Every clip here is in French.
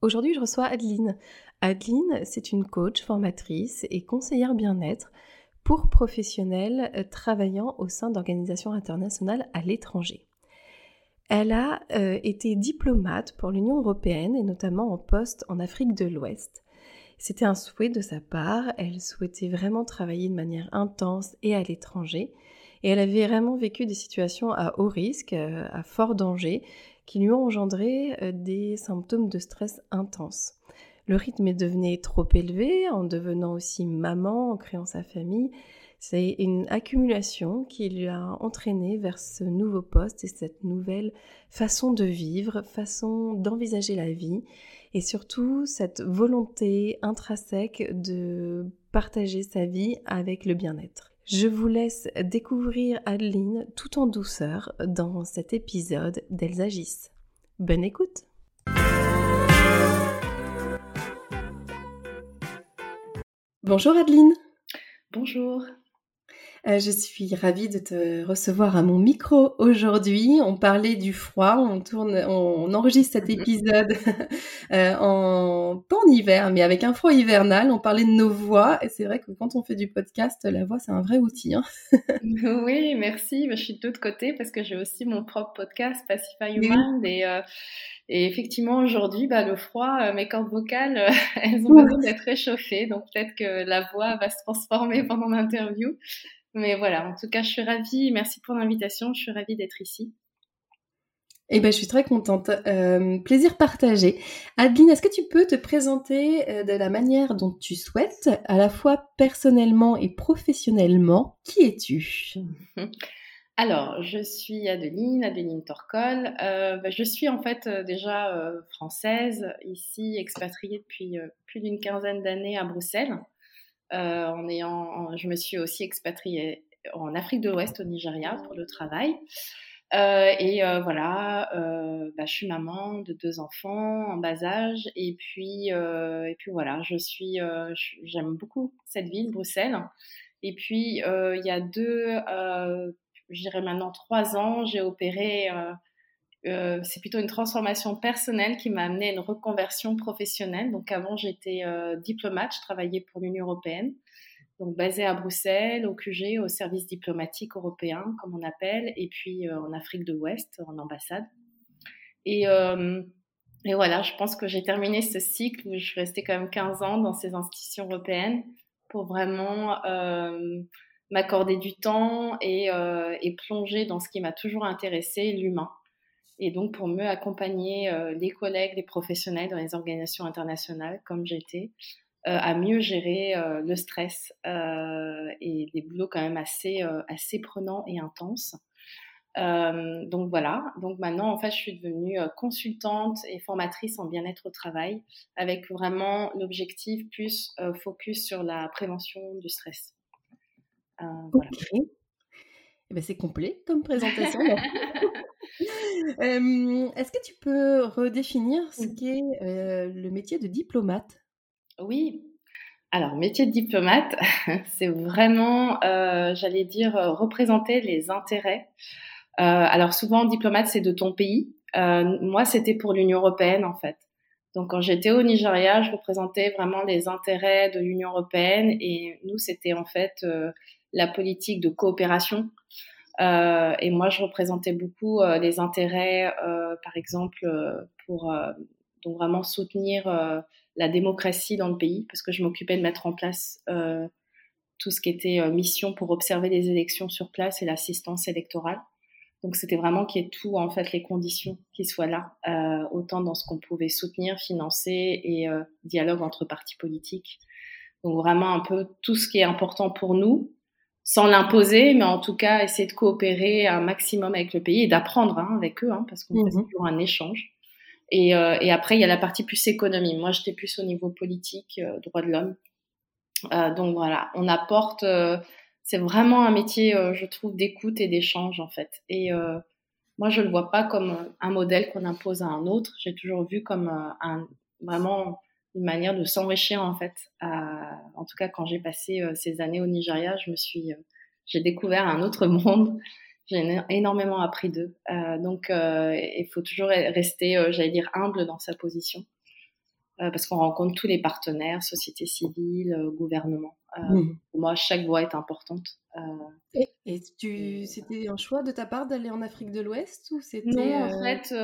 Aujourd'hui, je reçois Adeline. Adeline, c'est une coach, formatrice et conseillère bien-être pour professionnels euh, travaillant au sein d'organisations internationales à l'étranger. Elle a euh, été diplomate pour l'Union européenne et notamment en poste en Afrique de l'Ouest. C'était un souhait de sa part, elle souhaitait vraiment travailler de manière intense et à l'étranger, et elle avait vraiment vécu des situations à haut risque, euh, à fort danger, qui lui ont engendré euh, des symptômes de stress intenses. Le rythme est devenu trop élevé en devenant aussi maman, en créant sa famille, c'est une accumulation qui lui a entraîné vers ce nouveau poste et cette nouvelle façon de vivre, façon d'envisager la vie et surtout cette volonté intrinsèque de partager sa vie avec le bien-être. Je vous laisse découvrir Adeline tout en douceur dans cet épisode d'Elles agissent. Bonne écoute. Bonjour Adeline. Bonjour je suis ravie de te recevoir à mon micro aujourd'hui. On parlait du froid, on tourne, on, enregistre cet mmh épisode euh, en pas en hiver, mais avec un froid hivernal. On parlait de nos voix et c'est vrai que quand on fait du podcast, la voix c'est un vrai outil. Hein. oui, merci. Je suis de l'autre côté parce que j'ai aussi mon propre podcast Pacify Human et euh, et effectivement, aujourd'hui, bah, le froid, mes cordes vocales, elles ont besoin d'être réchauffées. Donc peut-être que la voix va se transformer pendant l'interview. Mais voilà, en tout cas, je suis ravie. Merci pour l'invitation. Je suis ravie d'être ici. Eh ben, je suis très contente. Euh, plaisir partagé. Adeline, est-ce que tu peux te présenter euh, de la manière dont tu souhaites, à la fois personnellement et professionnellement? Qui es-tu? Alors, je suis Adeline, Adeline Torcol. Euh, bah, je suis en fait déjà française, ici expatriée depuis plus d'une quinzaine d'années à Bruxelles. Euh, en ayant, je me suis aussi expatriée en Afrique de l'Ouest, au Nigeria, pour le travail. Euh, et euh, voilà, bah, je suis maman de deux enfants en bas âge. Et puis, et puis voilà, je suis, j'aime beaucoup cette ville, Bruxelles. Et puis, il y a deux, je maintenant trois ans, j'ai opéré euh, c'est plutôt une transformation personnelle qui m'a amené à une reconversion professionnelle. Donc avant, j'étais euh, diplomate, je travaillais pour l'Union européenne, donc basée à Bruxelles, au QG, au service diplomatique européen, comme on appelle, et puis euh, en Afrique de l'Ouest, en ambassade. Et, et voilà, je pense que j'ai terminé ce cycle où je suis restée quand même 15 ans dans ces institutions européennes pour vraiment m'accorder du temps et, et plonger dans ce qui m'a toujours intéressé, l'humain et donc pour mieux accompagner euh, les collègues, les professionnels dans les organisations internationales, comme j'étais, euh, à mieux gérer euh, le stress et des boulots quand même assez, assez prenants et intenses. donc voilà, donc maintenant en fait je suis devenue consultante et formatrice en bien-être au travail avec vraiment l'objectif plus focus sur la prévention du stress. voilà. Eh ben, c'est complet comme présentation. Est-ce que tu peux redéfinir ce qu'est le métier de diplomate? Oui. Alors, métier de diplomate, c'est vraiment, j'allais dire, représenter les intérêts. alors, souvent, diplomate, c'est de ton pays. moi, c'était pour l'Union européenne, en fait. Donc, quand j'étais au Nigeria, je représentais vraiment les intérêts de l'Union européenne et nous, c'était en fait la politique de coopération. Euh, et moi, je représentais beaucoup euh, les intérêts, euh, par exemple, pour donc vraiment soutenir la démocratie dans le pays, parce que je m'occupais de mettre en place tout ce qui était mission pour observer les élections sur place et l'assistance électorale. Donc c'était vraiment qu'il y ait tout, en fait, les conditions qui soient là, autant dans ce qu'on pouvait soutenir, financer et dialogue entre partis politiques. Donc vraiment un peu tout ce qui est important pour nous, sans l'imposer, mais en tout cas essayer de coopérer un maximum avec le pays et d'apprendre hein, avec eux, hein, parce qu'on fait mmh toujours un échange. Et, euh, et, après, il y a la partie plus économie. Moi, j'étais plus au niveau politique, euh, droit de l'homme. Euh, donc voilà, on apporte. Euh, c'est vraiment un métier, je trouve, d'écoute et d'échange en fait. Et moi, je le vois pas comme un modèle qu'on impose à un autre. J'ai toujours vu comme un, vraiment une manière de s'enrichir en fait. en tout cas, quand j'ai passé euh, ces années au Nigeria, je me suis, euh, j'ai découvert un autre monde. J'ai énormément appris d'eux. Euh, donc, il faut toujours rester, j'allais dire, humble dans sa position. parce qu'on rencontre tous les partenaires, société civile, gouvernement. Mmh. Pour moi, chaque voix est importante. Et tu, c'était un choix de ta part d'aller en Afrique de l'Ouest ou c'était Non, en fait,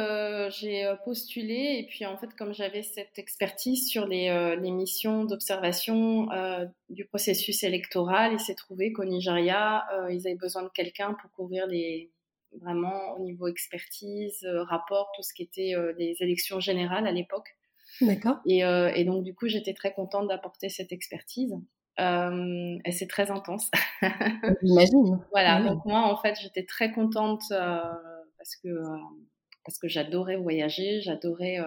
j'ai postulé et puis en fait, comme j'avais cette expertise sur les, les missions d'observation du processus électoral, il s'est trouvé qu'au Nigeria, ils avaient besoin de quelqu'un pour couvrir les vraiment au niveau expertise, rapport, tout ce qui était les élections générales à l'époque. D'accord. Et, et donc du coup, j'étais très contente d'apporter cette expertise. Euh, et c'est très intense. J'imagine. voilà, donc moi en fait j'étais très contente euh, parce que, euh, parce que j'adorais voyager, j'adorais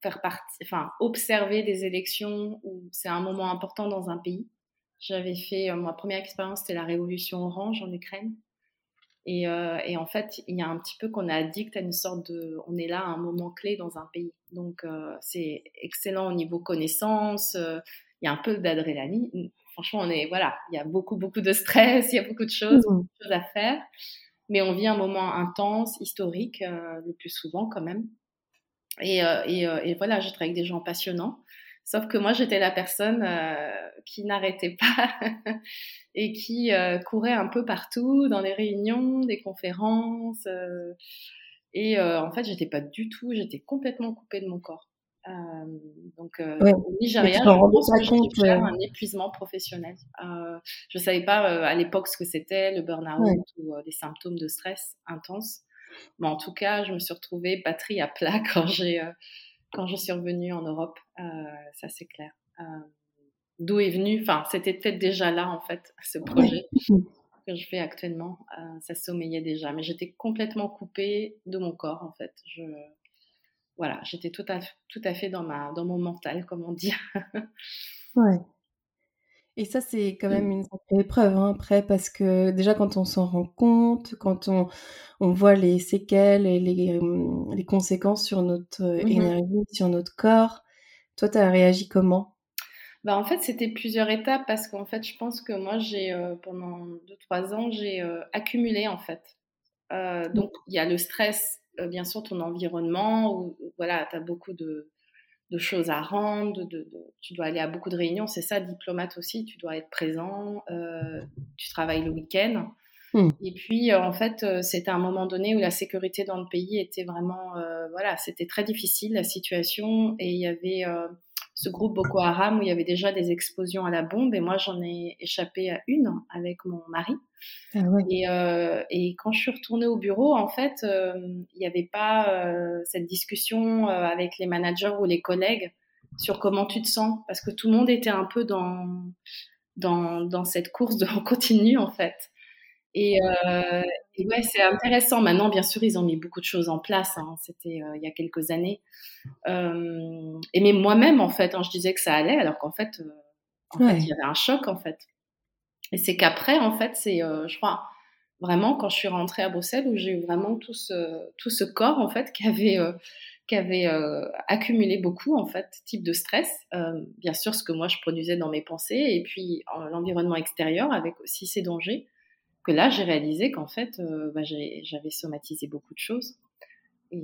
faire partie, enfin observer des élections où c'est un moment important dans un pays. J'avais fait, ma première expérience c'était la révolution orange en Ukraine. Et, et, en fait, il y a un petit peu qu'on est addict à une sorte de. On est là à un moment clé dans un pays. Donc, c'est excellent au niveau connaissance il y a un peu d'adrénaline. Franchement, on est, voilà, il y a beaucoup, beaucoup de stress, il y a beaucoup de choses, mmh. choses à faire. Mais on vit un moment intense, historique, euh, le plus souvent quand même. Et, euh, et, euh, et voilà, je travaille avec des gens passionnants. Sauf que moi, j'étais la personne qui n'arrêtait pas et qui courait un peu partout dans les réunions, des conférences. et en fait, j'étais pas du tout, j'étais complètement coupée de mon corps. Euh, donc, euh, au Nigeria, je pense que j'ai faire un épuisement professionnel. Euh, je ne savais pas à l'époque ce que c'était, le burn-out ou les symptômes de stress intense. Mais en tout cas, je me suis retrouvée batterie à plat quand, j'ai, quand je suis revenue en Europe. ça, c'est clair. D'où est venu, enfin, c'était peut-être déjà là, en fait, ce projet. que je fais actuellement, ça sommeillait déjà, mais j'étais complètement coupée de mon corps en fait. Je, voilà, j'étais tout à, tout à fait dans, ma, dans mon mental, comme on dit. ouais. Et ça, c'est quand même une sacrée épreuve, hein, après, parce que déjà, quand on s'en rend compte, quand on, on voit les séquelles et les, les conséquences sur notre mmh énergie, sur notre corps, toi, tu as réagi comment? Bah, en fait, c'était plusieurs étapes parce qu'en fait, je pense que moi, j'ai euh, pendant 2-3 ans, j'ai euh, accumulé en fait. Euh, mmh. donc, il y a le stress bien sûr ton environnement où voilà, tu as beaucoup de, choses à rendre, de, tu dois aller à beaucoup de réunions, c'est ça, diplomate aussi, tu dois être présent, euh, tu travailles le week-end. Hmm. Et puis, euh, en fait, c'était un moment donné où la sécurité dans le pays était vraiment, voilà, c'était très difficile la situation et il y avait ce groupe Boko Haram où il y avait déjà des explosions à la bombe et moi j'en ai échappé à une avec mon mari. Ah et, euh, et, quand je suis retournée au bureau, en fait, euh, il n'y avait pas euh, cette discussion euh, avec les managers ou les collègues sur comment tu te sens parce que tout le monde était un peu dans, dans, dans cette course de continu en fait. Et, euh, et ouais, c'est intéressant. Maintenant, bien sûr, ils ont mis beaucoup de choses en place. Hein. C'était euh, il y a quelques années. Euh, et mais moi-même, en fait, hein, je disais que ça allait, alors qu'en fait, euh, en fait, il y avait un choc, en fait. Et c'est qu'après, en fait, c'est, euh, je crois, vraiment quand je suis rentrée à Bruxelles, où j'ai eu vraiment tout ce, tout ce corps, en fait, qui avait, qui avait accumulé beaucoup, en fait, type de stress. bien sûr, ce que moi je produisais dans mes pensées, et puis l'environnement extérieur, avec aussi ses dangers que là, j'ai réalisé qu'en fait, euh, bah, j'avais somatisé beaucoup de choses. Euh,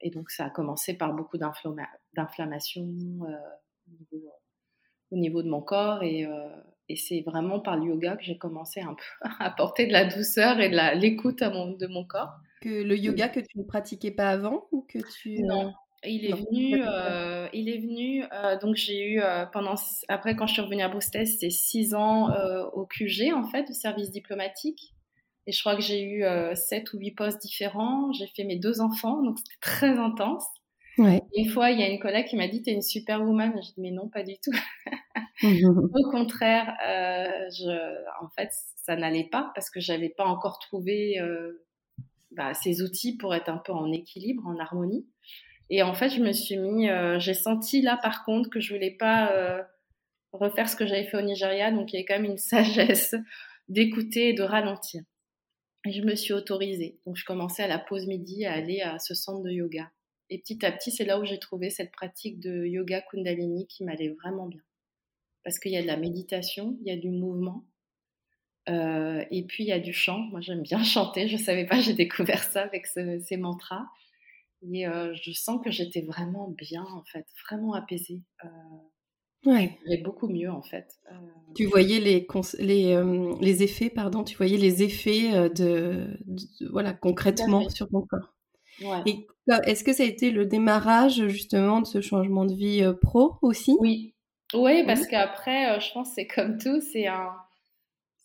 et, donc, ça a commencé par beaucoup d'inflammation euh, au, niveau de mon corps. Et, c'est vraiment par le yoga que j'ai commencé un peu à apporter de la douceur et de l'écoute de mon corps. Que le yoga que tu ne pratiquais pas avant ou que tu... Non, il est, venu, euh, il est venu, euh, donc j'ai eu euh, pendant, après quand je suis revenue à Bruxelles, c'était six ans au QG en fait, du service diplomatique. Et je crois que j'ai eu sept ou huit postes différents. J'ai fait mes deux enfants, donc c'était très intense. Ouais. une fois, il y a une collègue qui m'a dit T'es une superwoman. J'ai dit Mais non, pas du tout. Au contraire, euh, je, en fait, ça n'allait pas parce que j'avais pas encore trouvé euh, bah, ces outils pour être un peu en équilibre, en harmonie. Et en fait, je me suis mis, euh, j'ai senti là par contre que je voulais pas euh, refaire ce que j'avais fait au Nigeria, donc il y avait quand même une sagesse d'écouter et de ralentir. Et je me suis autorisée. Donc je commençais à la pause midi à aller à ce centre de yoga. Et petit à petit, c'est là où j'ai trouvé cette pratique de yoga Kundalini qui m'allait vraiment bien. Parce qu'il y a de la méditation, il y a du mouvement, euh, et puis il y a du chant. Moi, j'aime bien chanter. Je savais pas, j'ai découvert ça avec ces mantras. Et euh, je sens que j'étais vraiment bien, en fait, vraiment apaisée. Euh, ouais. J'ai beaucoup mieux, en fait. Euh, tu voyais les, les, euh, les, effets, pardon, tu voyais les effets de, de voilà, concrètement sur ton corps. Ouais. Et est-ce que ça a été le démarrage justement de ce changement de vie pro aussi? Oui, oui, parce oui. qu'après, je pense c'est comme tout, c'est un,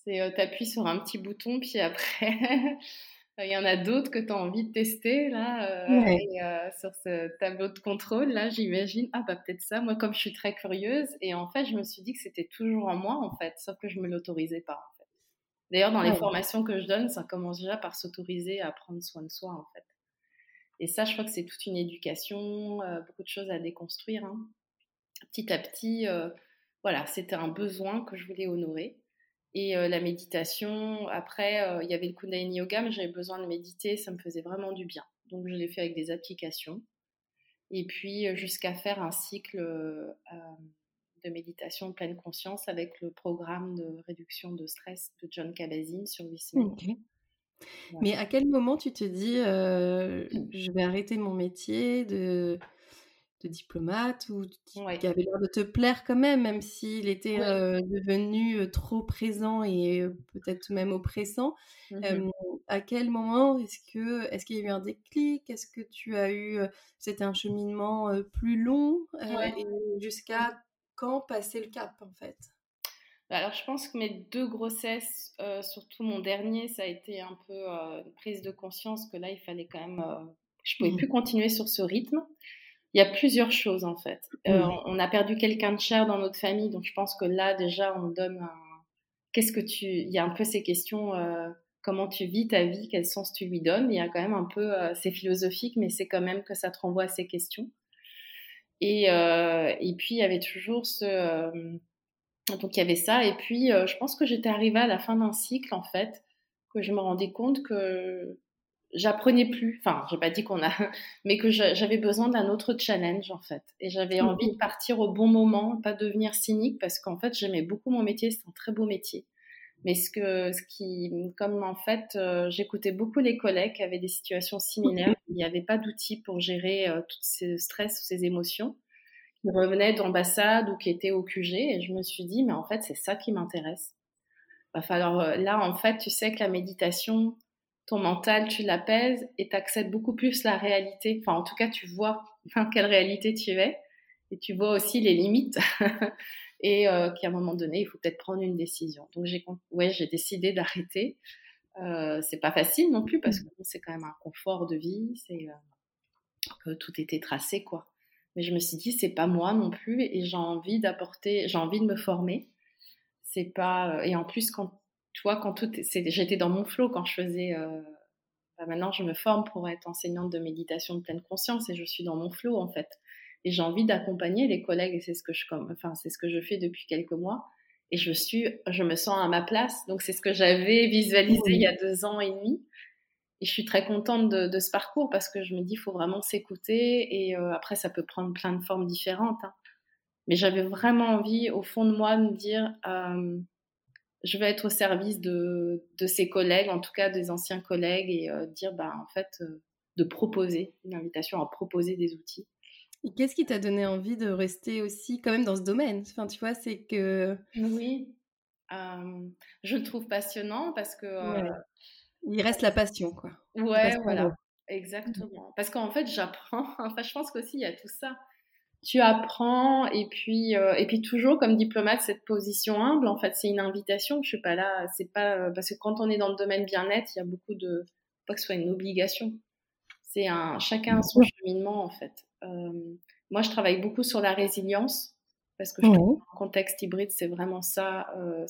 c'est t'appuies sur un petit bouton, puis après Il y en a d'autres que tu as envie de tester là euh, ouais. et, euh, sur ce tableau de contrôle. Là, j'imagine, ah bah peut-être ça. Moi, comme je suis très curieuse, et en fait, je me suis dit que c'était toujours en moi en fait, sauf que je me l'autorisais pas. En fait. D'ailleurs, dans les formations que je donne, ça commence déjà par s'autoriser à prendre soin de soi en fait. Et ça, je crois que c'est toute une éducation, euh, beaucoup de choses à déconstruire. Hein. Petit à petit, euh, voilà, c'était un besoin que je voulais honorer. Et euh, la méditation, après, il y avait le Kundalini Yoga, mais j'avais besoin de méditer, ça me faisait vraiment du bien. Donc je l'ai fait avec des applications. Et puis jusqu'à faire un cycle euh, de méditation pleine conscience avec le programme de réduction de stress de John Kabat-Zinn sur 8 semaines. Okay. Mais à quel moment tu te dis, euh, je vais arrêter mon métier de de diplomate ou qui, ouais. qui avait l'air de te plaire quand même, même s'il était ouais. euh, devenu trop présent et euh, peut-être même oppressant. Mmh Mm -hmm. euh, à quel moment est-ce que est-ce qu'il y a eu un déclic? Est-ce que tu as eu c'était un cheminement plus long ouais. et jusqu'à quand passer le cap en fait? Bah, alors, je pense que mes deux grossesses, euh, surtout mon dernier, ça a été un peu euh, une prise de conscience que là, il fallait quand même. Euh, je pouvais mmh. plus continuer sur ce rythme. Il y a plusieurs choses en fait. Mmh. on a perdu quelqu'un de cher dans notre famille, donc je pense que là déjà, on donne un. Qu'est-ce que tu. Il y a un peu ces questions. comment tu vis ta vie Quel sens tu lui donnes Il y a quand même un peu. c'est philosophique, mais c'est quand même que ça te renvoie à ces questions. Et, et puis, il y avait toujours ce donc il y avait ça. Et puis euh, je pense que j'étais arrivée à la fin d'un cycle en fait, que je me rendais compte que j'apprenais plus. Enfin, j'ai pas dit qu'on a, mais que j'avais besoin d'un autre challenge en fait. Et j'avais mmh. envie de partir au bon moment, pas devenir cynique parce qu'en fait j'aimais beaucoup mon métier, c'est un très beau métier. Mais ce que, ce qui, comme en fait, euh, j'écoutais beaucoup les collègues qui avaient des situations similaires, il n'y avait pas d'outils pour gérer euh, tout ce stress ou ces émotions qui revenaient d'ambassade ou qui étaient au QG et je me suis dit mais en fait c'est ça qui m'intéresse. Va falloir là en fait tu sais que la méditation ton mental tu l'apaises et tu acceptes beaucoup plus la réalité. Enfin en tout cas tu vois dans quelle réalité tu es et tu vois aussi les limites et euh, qu'à un moment donné il faut peut-être prendre une décision. Donc j'ai ouais j'ai décidé d'arrêter. Euh, c'est pas facile non plus parce que c'est quand même un confort de vie, c'est euh, que tout était tracé quoi. Mais je me suis dit, c'est pas moi non plus et j'ai envie d'apporter, j'ai envie de me former. C'est pas, et en plus, quand, tu vois, quand tout, j'étais dans mon flow quand je faisais, euh, bah maintenant je me forme pour être enseignante de méditation de pleine conscience et je suis dans mon flow en fait. Et j'ai envie d'accompagner les collègues et c'est ce que je, enfin, c'est ce que je fais depuis quelques mois. Et je suis, je me sens à ma place. Donc c'est ce que j'avais visualisé il y a deux ans et demi. Et je suis très contente de, de, ce parcours parce que je me dis, il faut vraiment s'écouter. Et euh, après, ça peut prendre plein de formes différentes. Hein. Mais j'avais vraiment envie, au fond de moi, de me dire, euh, je vais être au service de, de ces collègues, en tout cas des anciens collègues, et euh, dire, bah, en fait, de proposer, une invitation à proposer des outils. Et qu'est-ce qui t'a donné envie de rester aussi quand même dans ce domaine? Enfin, tu vois, c'est que... Oui, je le trouve passionnant parce que... Ouais il reste la passion, quoi. Ouais, voilà, exactement. Parce qu'en fait, j'apprends. Enfin, je pense qu'aussi, il y a tout ça. Tu apprends, et puis, euh, et puis toujours, comme diplomate, cette position humble, en fait, c'est une invitation. Je suis pas là, c'est pas. Parce que quand on est dans le domaine bien-être, il y a beaucoup de. Pas que ce soit une obligation. C'est un. Chacun a son cheminement, en fait. Euh, moi, je travaille beaucoup sur la résilience parce que je trouve que contexte hybride, c'est vraiment ça. Euh,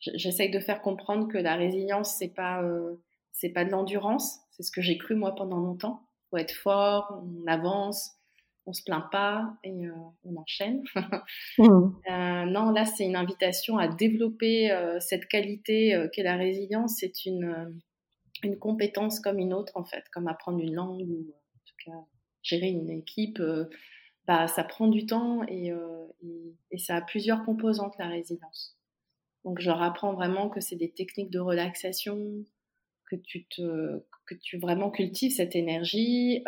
J'essaye de faire comprendre que la résilience, c'est pas, euh, c'est pas de l'endurance. C'est ce que j'ai cru moi pendant longtemps. Faut être fort, on avance, on se plaint pas et euh, on enchaîne. Mmh. euh, non, là, c'est une invitation à développer euh, cette qualité qu'est la résilience. C'est une, une compétence comme une autre, en fait, comme apprendre une langue ou en tout cas gérer une équipe bah, ça prend du temps et, et, ça a plusieurs composantes, la résilience. Donc, je leur apprends vraiment que c'est des techniques de relaxation, que tu, te, que tu vraiment cultives cette énergie.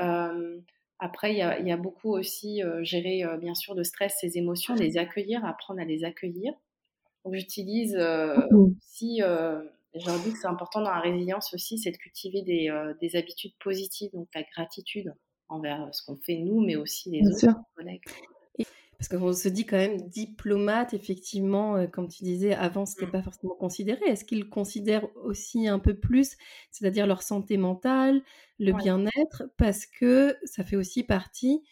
Euh, après, il y a, y a, beaucoup aussi euh, gérer, bien sûr, le stress, ses émotions, les accueillir, apprendre à les accueillir. Donc, j'utilise aussi, j'ai envie que c'est important dans la résilience aussi, c'est de cultiver des, des habitudes positives, donc la gratitude envers ce qu'on fait nous, mais aussi les autres collègues. Parce qu'on se dit quand même diplomate, effectivement, comme tu disais, avant, ce n'était mmh. pas forcément considéré. Est-ce qu'ils considèrent aussi un peu plus, c'est-à-dire leur santé mentale, le bien-être, parce que ça fait aussi partie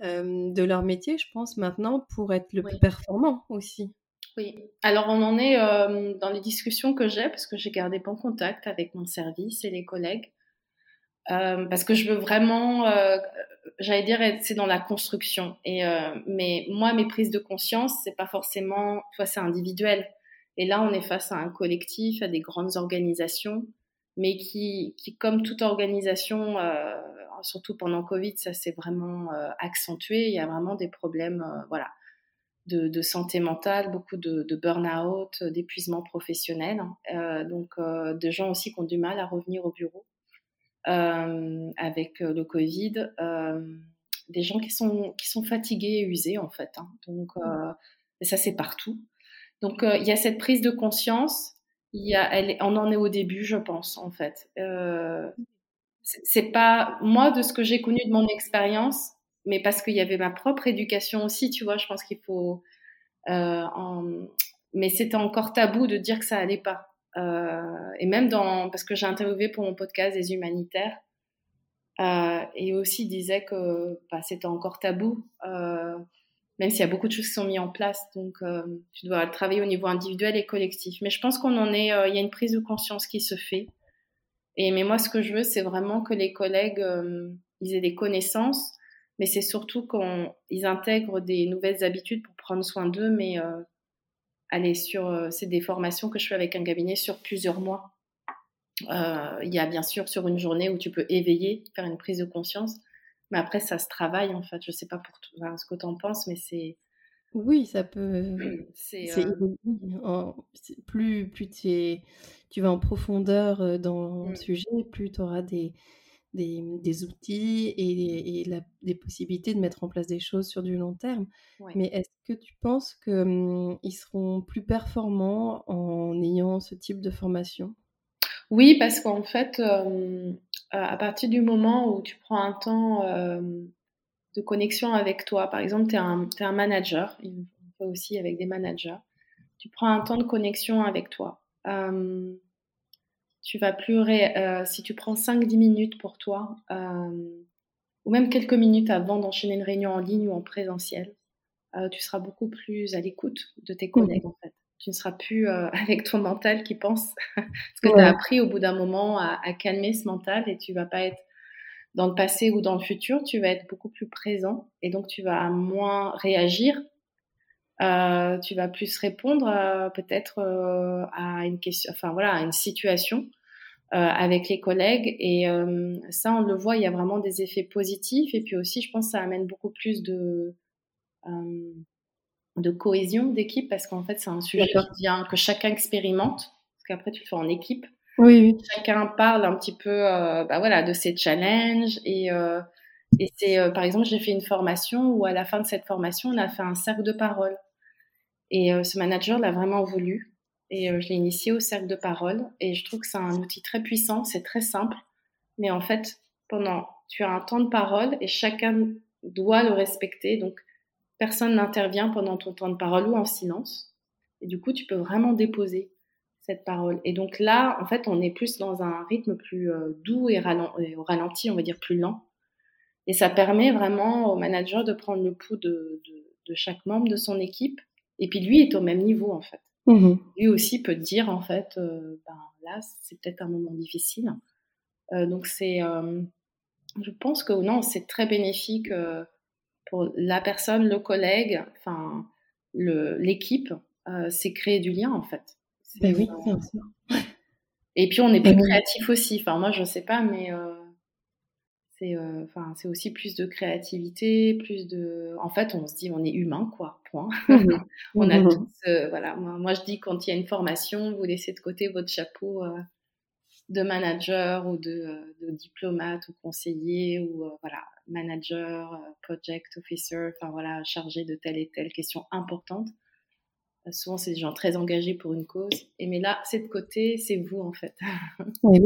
de leur métier, je pense, maintenant, pour être le plus performant aussi Oui, alors on en est dans les discussions que j'ai, parce que j'ai gardé bon contact avec mon service et les collègues. Euh, parce que je veux vraiment, euh, j'allais dire, c'est dans la construction. Et euh, mais moi, mes prises de conscience, c'est pas forcément, toi, c'est individuel. Et là, on est face à un collectif, à des grandes organisations, mais qui, qui comme toute organisation, euh, surtout pendant Covid, ça s'est vraiment euh, accentué. Il y a vraiment des problèmes, voilà, de, de, santé mentale, beaucoup de, de burn-out, d'épuisement professionnel, hein. donc de gens aussi qui ont du mal à revenir au bureau. Euh, avec euh, le Covid, euh, des gens qui sont, qui sont fatigués et usés en fait. Hein. Donc, et ça c'est partout. Donc il y a cette prise de conscience. Il y a, elle, on en est au début, je pense en fait. c'est pas moi de ce que j'ai connu de mon expérience, mais parce qu'il y avait ma propre éducation aussi, tu vois. Je pense qu'il faut. Euh, en... Mais c'était encore tabou de dire que ça allait pas. Euh, et même dans, parce que j'ai interviewé pour mon podcast des humanitaires, euh, et aussi disait que bah, c'était encore tabou, euh, même s'il y a beaucoup de choses qui sont mises en place. Donc, tu dois travailler au niveau individuel et collectif. Mais je pense qu'on en est, il y a une prise de conscience qui se fait. Et mais moi, ce que je veux, c'est vraiment que les collègues, ils aient des connaissances, mais c'est surtout qu'ils intègrent des nouvelles habitudes pour prendre soin d'eux, mais aller sur, euh, c'est des formations que je fais avec un cabinet sur plusieurs mois. Euh, il y a bien sûr sur une journée où tu peux éveiller, faire une prise de conscience, mais après ça se travaille en fait. Je sais pas pour ce que tu en penses, mais c'est oui, ça peut. C'est euh... plus plus tu vas en profondeur dans le mmh. sujet, plus tu auras des, des, outils et, des possibilités de mettre en place des choses sur du long terme. Mais est-ce que tu penses qu'ils mmh, seront plus performants en ayant ce type de formation? Oui, parce qu'en fait, à partir du moment où tu prends un temps de connexion avec toi, par exemple, tu es, es, un manager, on fait aussi avec des managers, tu prends un temps de connexion avec toi tu vas plus euh, si tu prends 5-10 minutes pour toi, euh, ou même quelques minutes avant d'enchaîner une réunion en ligne ou en présentiel, euh, tu seras beaucoup plus à l'écoute de tes collègues en fait. Tu ne seras plus avec ton mental qui pense, parce que tu as appris au bout d'un moment à, à, calmer ce mental et tu vas pas être dans le passé ou dans le futur, tu vas être beaucoup plus présent et donc tu vas moins réagir euh, tu vas plus répondre euh, peut-être euh, à une question, enfin voilà, à une situation avec les collègues. Et ça, on le voit, il y a vraiment des effets positifs. Et puis aussi, je pense que ça amène beaucoup plus de de cohésion d'équipe parce qu'en fait, c'est un sujet que chacun expérimente. Parce qu'après, tu le fais en équipe. Oui, oui. Chacun parle un petit peu, bah voilà, de ses challenges et et c'est, par exemple, j'ai fait une formation où à la fin de cette formation, on a fait un cercle de parole. Et euh, ce manager l'a vraiment voulu. Et euh, je l'ai initié au cercle de parole. Et je trouve que c'est un outil très puissant, c'est très simple. Mais en fait, pendant, tu as un temps de parole et chacun doit le respecter. Donc, personne n'intervient pendant ton temps de parole ou en silence. Et du coup, tu peux vraiment déposer cette parole. Et donc là, en fait, on est plus dans un rythme plus euh, doux et, au ralenti, on va dire plus lent. Et ça permet vraiment au manager de prendre le pouls de, de chaque membre de son équipe. Et puis lui est au même niveau en fait. Mmh Lui aussi peut dire en fait, ben, là c'est peut-être un moment difficile. donc c'est, je pense que non, c'est très bénéfique pour la personne, le collègue, enfin l'équipe, c'est créer du lien en fait. Ben oui, bien sûr. Et puis on est plus créatif aussi. Enfin moi je sais pas, mais c'est enfin c'est aussi plus de créativité, plus de. En fait on se dit on est humain quoi. Point. Mmh on a mmh tous voilà. Moi, je dis quand il y a une formation, vous laissez de côté votre chapeau de manager ou de, diplomate ou conseiller ou voilà manager, project officer, enfin voilà chargé de telle et telle question importante. Souvent, c'est des gens très engagés pour une cause. Et mais là, c'est de côté, c'est vous en fait. Oui,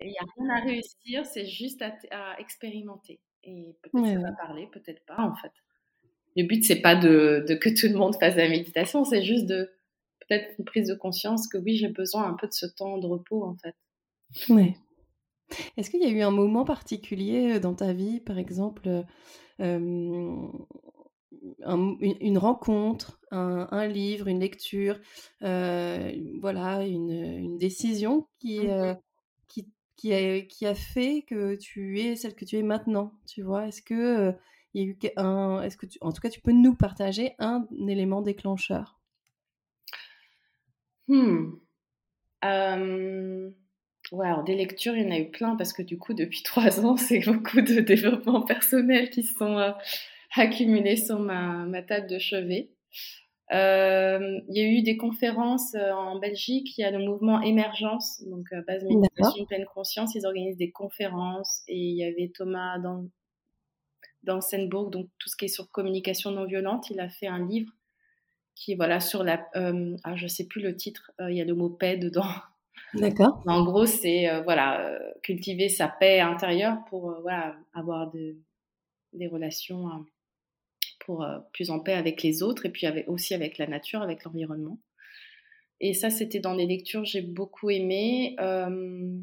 Il n'y a rien à réussir, c'est juste à, expérimenter. Et peut-être ça va parler, peut-être pas en fait. Le but, c'est pas de, de, que tout le monde fasse la méditation, c'est juste de peut-être une prise de conscience que oui, j'ai besoin un peu de ce temps de repos en fait. Ouais. Est-ce qu'il y a eu un moment particulier dans ta vie, par exemple, euh, une, rencontre, un, livre, une lecture, euh, voilà, une, décision qui, mmh euh, qui, qui, a, qui a fait que tu es celle que tu es maintenant, tu vois? Est-ce que euh, il y a eu un, est-ce que tu, en tout cas, tu peux nous partager un élément déclencheur? Hmm. Ouais, alors des lectures, il y en a eu plein parce que du coup, depuis trois ans, c'est beaucoup de développement personnel qui sont accumulé sur ma, ma table de chevet. Euh, il y a eu des conférences euh, en Belgique, il y a le mouvement Émergence, donc à base méditation pleine conscience, ils organisent des conférences et il y avait Thomas dans, dans Senbourg, donc tout ce qui est sur communication non violente, il a fait un livre qui est voilà sur la, euh, ah, je sais plus le titre, euh, il y a le mot paix dedans. D'accord. En gros, c'est voilà cultiver sa paix intérieure pour voilà avoir de, des relations pour euh, plus en paix avec les autres et puis avec, aussi avec la nature, avec l'environnement. Et ça, c'était dans les lectures, j'ai beaucoup aimé. Euh,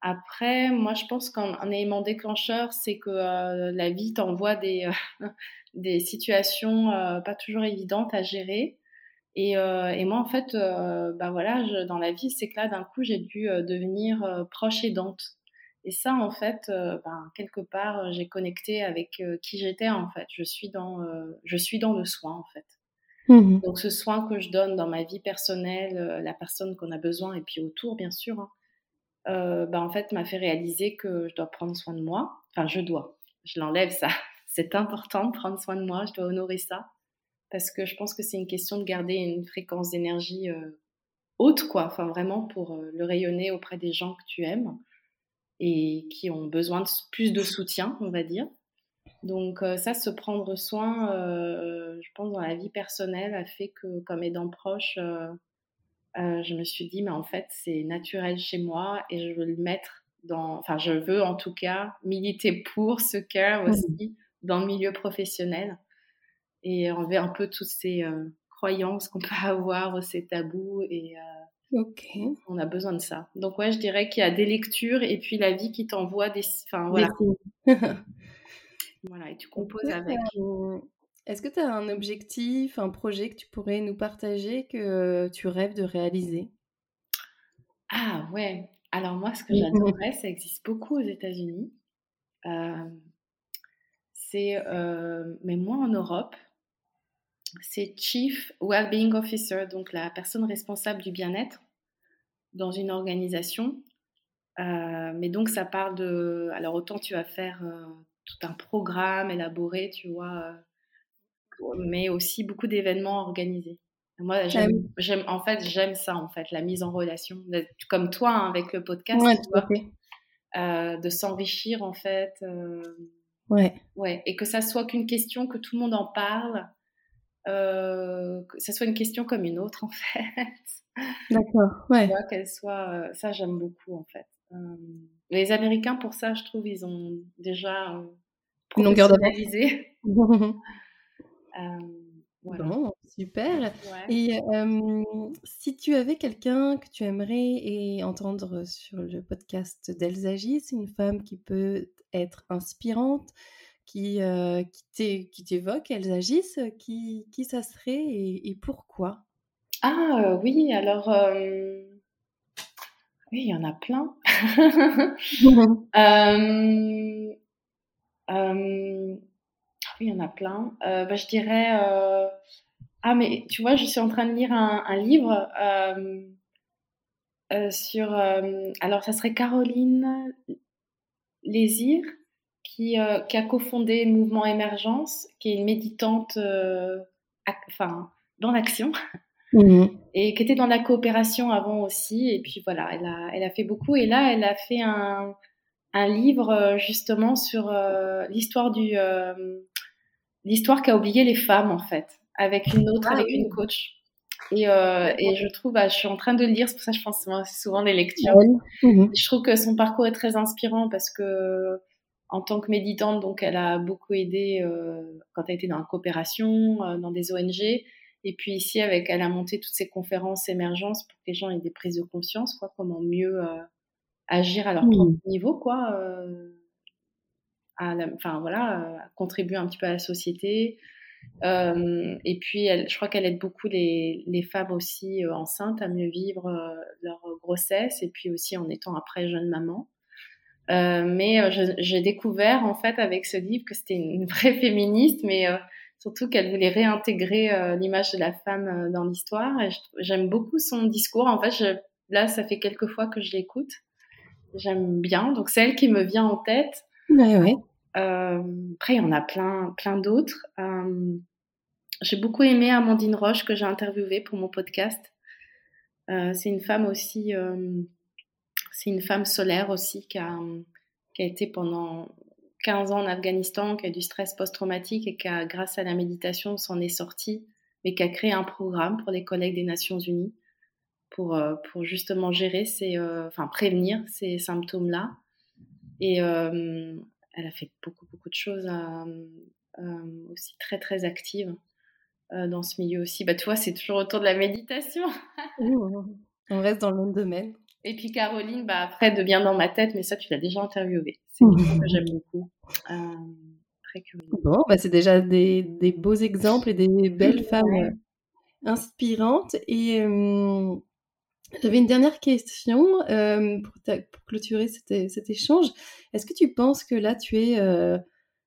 après, moi, je pense qu'un élément déclencheur, c'est que euh, la vie t'envoie des, situations pas toujours évidentes à gérer. Et, moi, en fait, bah voilà, dans la vie, c'est que là, d'un coup, j'ai dû devenir proche aidante. Et ça, en fait, euh, ben, quelque part, euh, j'ai connecté avec euh, qui j'étais, en fait. Je suis dans, je suis dans le soin, en fait. Mmh Donc, ce soin que je donne dans ma vie personnelle, la personne qu'on a besoin, et puis autour, bien sûr, hein, ben, en fait, m'a fait réaliser que je dois prendre soin de moi. Enfin, je dois. Je l'enlève, ça. C'est important de prendre soin de moi. Je dois honorer ça. Parce que je pense que c'est une question de garder une fréquence d'énergie haute, quoi. Enfin, vraiment pour le rayonner auprès des gens que tu aimes et qui ont besoin de plus de soutien, on va dire. Donc euh, ça, se prendre soin, euh, je pense, dans la vie personnelle a fait que comme aidant proche, euh, je me suis dit, mais en fait, c'est naturel chez moi et je veux le mettre dans, enfin, je veux en tout cas militer pour ce care mmh. aussi dans le milieu professionnel et enlever un peu toutes ces croyances qu'on peut avoir, ces tabous et On a besoin de ça. Donc ouais, je dirais qu'il y a des lectures et puis la vie qui t'envoie des... Enfin voilà. voilà, et tu composes avec. Est-ce que tu as un objectif, un projet que tu pourrais nous partager que tu rêves de réaliser? Ah ouais. Alors moi, ce que j'adorerais, ça existe beaucoup aux États-Unis. Euh, c'est, euh, mais moins en Europe, c'est Chief Wellbeing Officer, donc la personne responsable du bien-être dans une organisation. Euh, mais donc ça part de... Alors autant tu vas faire euh, tout un programme élaboré, tu vois, euh, mais aussi beaucoup d'événements organisés. Moi, ah j'aime, en fait, j'aime ça, en fait, la mise en relation, comme toi hein, avec le podcast, de s'enrichir, en fait. ouais. Ouais, et que ça soit qu'une question, que tout le monde en parle, que ça soit une question comme une autre, en fait. D'accord, ouais. qu'elle soit. Euh, ça, j'aime beaucoup, en fait. Euh, les Américains, pour ça, je trouve, ils ont déjà euh, une longueur Bon, super. Et si tu avais quelqu'un que tu aimerais et entendre sur le podcast d'Elsa c'est une femme qui peut être inspirante, qui, qui t'évoquent, elles agissent, qui, qui ça serait et, pourquoi? Ah oui, alors oui, il y en a plein. oui, il y en a plein. Bah, je dirais ah mais tu vois, je suis en train de lire un, un livre sur alors ça serait Caroline Lésir qui, euh, qui a cofondé mouvement Émergence, qui est une méditante euh, enfin, dans l'action. Mmh. Et qui était dans la coopération avant aussi. Et puis voilà, elle a, elle a fait beaucoup. Et là, elle a fait un, un livre euh, justement sur l'histoire du l'histoire qu'a oublié les femmes en fait, avec une autre, ah avec une coach. Et, et, je trouve, bah, je suis en train de le lire, c'est pour ça que je pense souvent des lectures. Mmh. Je trouve que son parcours est très inspirant parce que en tant que méditante, donc elle a beaucoup aidé euh, quand elle était dans la coopération, euh, dans des ONG. Et puis ici, avec, elle a monté toutes ces conférences émergence pour que les gens aient des prises de conscience, quoi, comment mieux euh, agir à leur propre mmh. niveau, quoi. enfin voilà, contribuer un petit peu à la société. et puis, elle, je crois qu'elle aide beaucoup les, les femmes aussi enceintes à mieux vivre leur grossesse et puis aussi en étant après jeune maman. Euh, mais euh, j'ai découvert en fait avec ce livre que c'était une vraie féministe, mais euh, surtout qu'elle voulait réintégrer l'image de la femme dans l'histoire. Et j'aime beaucoup son discours. En fait, je, là, ça fait quelques fois que je l'écoute. J'aime bien. Donc, c'est elle qui me vient en tête. Ouais, ouais. après, il y en a plein, plein d'autres. j'ai beaucoup aimé Amandine Roche que j'ai interviewée pour mon podcast. c'est une femme aussi c'est une femme solaire aussi qui a, qui a été pendant 15 ans en Afghanistan, qui a du stress post-traumatique et qui a, grâce à la méditation, s'en est sortie, mais qui a créé un programme pour les collègues des Nations Unies pour, euh, pour justement gérer ces, euh, enfin prévenir ces symptômes-là. Et euh, elle a fait beaucoup, beaucoup de choses aussi très, très actives dans ce milieu aussi. Bah, tu vois, c'est toujours autour de la méditation. On reste dans le même domaine. Et puis Caroline, bah, après, devient dans ma tête, mais ça, tu l'as déjà interviewé. C'est une que j'aime beaucoup. Euh, très. Bon, bah, c'est déjà des, des, beaux exemples et des belles femmes euh, inspirantes. Et euh, j'avais une dernière question pour, pour, clôturer cet, cet échange. Est-ce que tu penses que là, tu es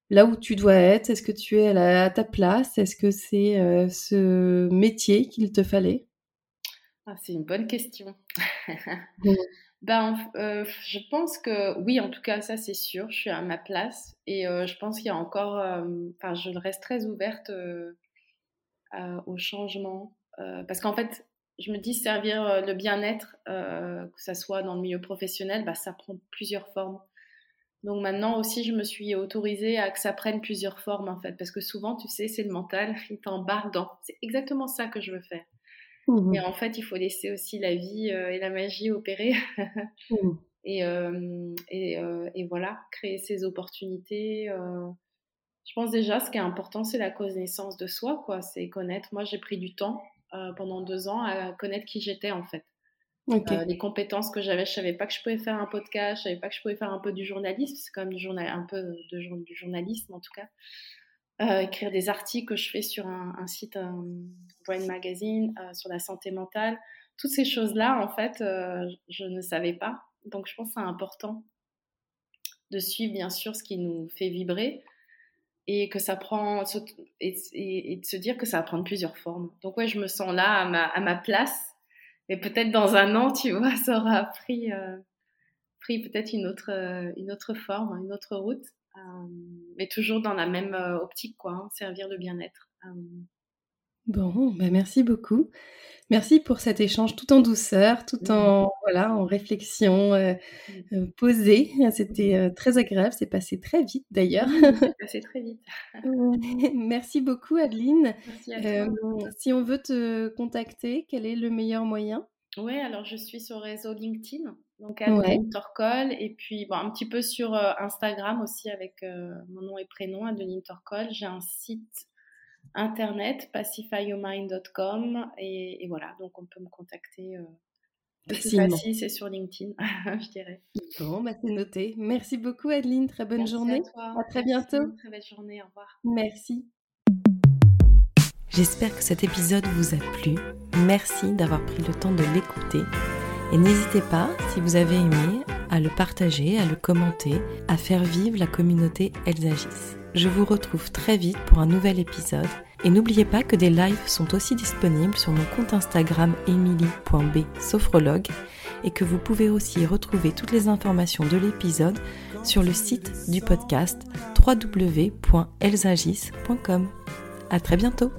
là où tu dois être? Est-ce que tu es à, à ta place? Est-ce que c'est ce métier qu'il te fallait? Ah, c'est une bonne question. ben, je pense que oui, en tout cas, ça c'est sûr, je suis à ma place et euh, je pense qu'il y a encore, euh, enfin, je reste très ouverte au changement parce qu'en fait, je me dis servir le bien-être, que ça soit dans le milieu professionnel, bah, ça prend plusieurs formes. Donc maintenant aussi, je me suis autorisée à que ça prenne plusieurs formes en fait, parce que souvent, tu sais, c'est le mental, il t'embarque dans. C'est exactement ça que je veux faire. Mais mmh en fait, il faut laisser aussi la vie euh, et la magie opérer. Mmh. et, euh, et, euh, et, voilà, créer ces opportunités. Je pense déjà, ce qui est important, c'est la connaissance de soi, quoi. C'est connaître. Moi, j'ai pris du temps pendant deux ans à connaître qui j'étais, en fait. les compétences que j'avais, je savais pas que je pouvais faire un podcast, je savais pas que je pouvais faire un peu du journalisme, c'est quand même du journal, un peu de, du journalisme en tout cas. Euh, écrire des articles que je fais sur un, site, un Brain Magazine, euh, sur la santé mentale. Toutes ces choses-là, en fait, euh, je ne savais pas. Donc, je pense que c'est important de suivre, bien sûr, ce qui nous fait vibrer et que ça prend et, de se dire que ça va prendre plusieurs formes. Donc, ouais, je me sens là à ma, à ma place. Et peut-être dans un an, tu vois, ça aura pris, pris peut-être une autre, une autre forme, une autre route. Euh, mais toujours dans la même euh, optique, quoi, hein, servir le bien-être. Euh. Bon, bah merci beaucoup. Merci pour cet échange tout en douceur, tout en voilà, en réflexion mmh. posée. C'était très agréable, c'est passé très vite d'ailleurs. c'est passé très vite. merci beaucoup Adeline. si on veut te contacter, quel est le meilleur moyen? Oui, alors je suis sur le réseau LinkedIn. Donc Adeline Torcol et puis bon, un petit peu sur euh, Instagram aussi avec euh, mon nom et prénom Adeline Torcol. J'ai un site internet pacifyyourmind.com et, et, voilà donc on peut me contacter euh, c'est sur LinkedIn, je dirais. Bon, bah, c'est noté. Merci beaucoup, Adeline. Très bonne journée. À, à très bientôt. Très belle journée. Au revoir. Merci. J'espère que cet épisode vous a plu. Merci d'avoir pris le temps de l'écouter. Et n'hésitez pas, si vous avez aimé, à le partager, à le commenter, à faire vivre la communauté Elsagis. Je vous retrouve très vite pour un nouvel épisode. Et n'oubliez pas que des lives sont aussi disponibles sur mon compte Instagram emily.b et que vous pouvez aussi retrouver toutes les informations de l'épisode sur le site du podcast www.elsagis.com. À très bientôt!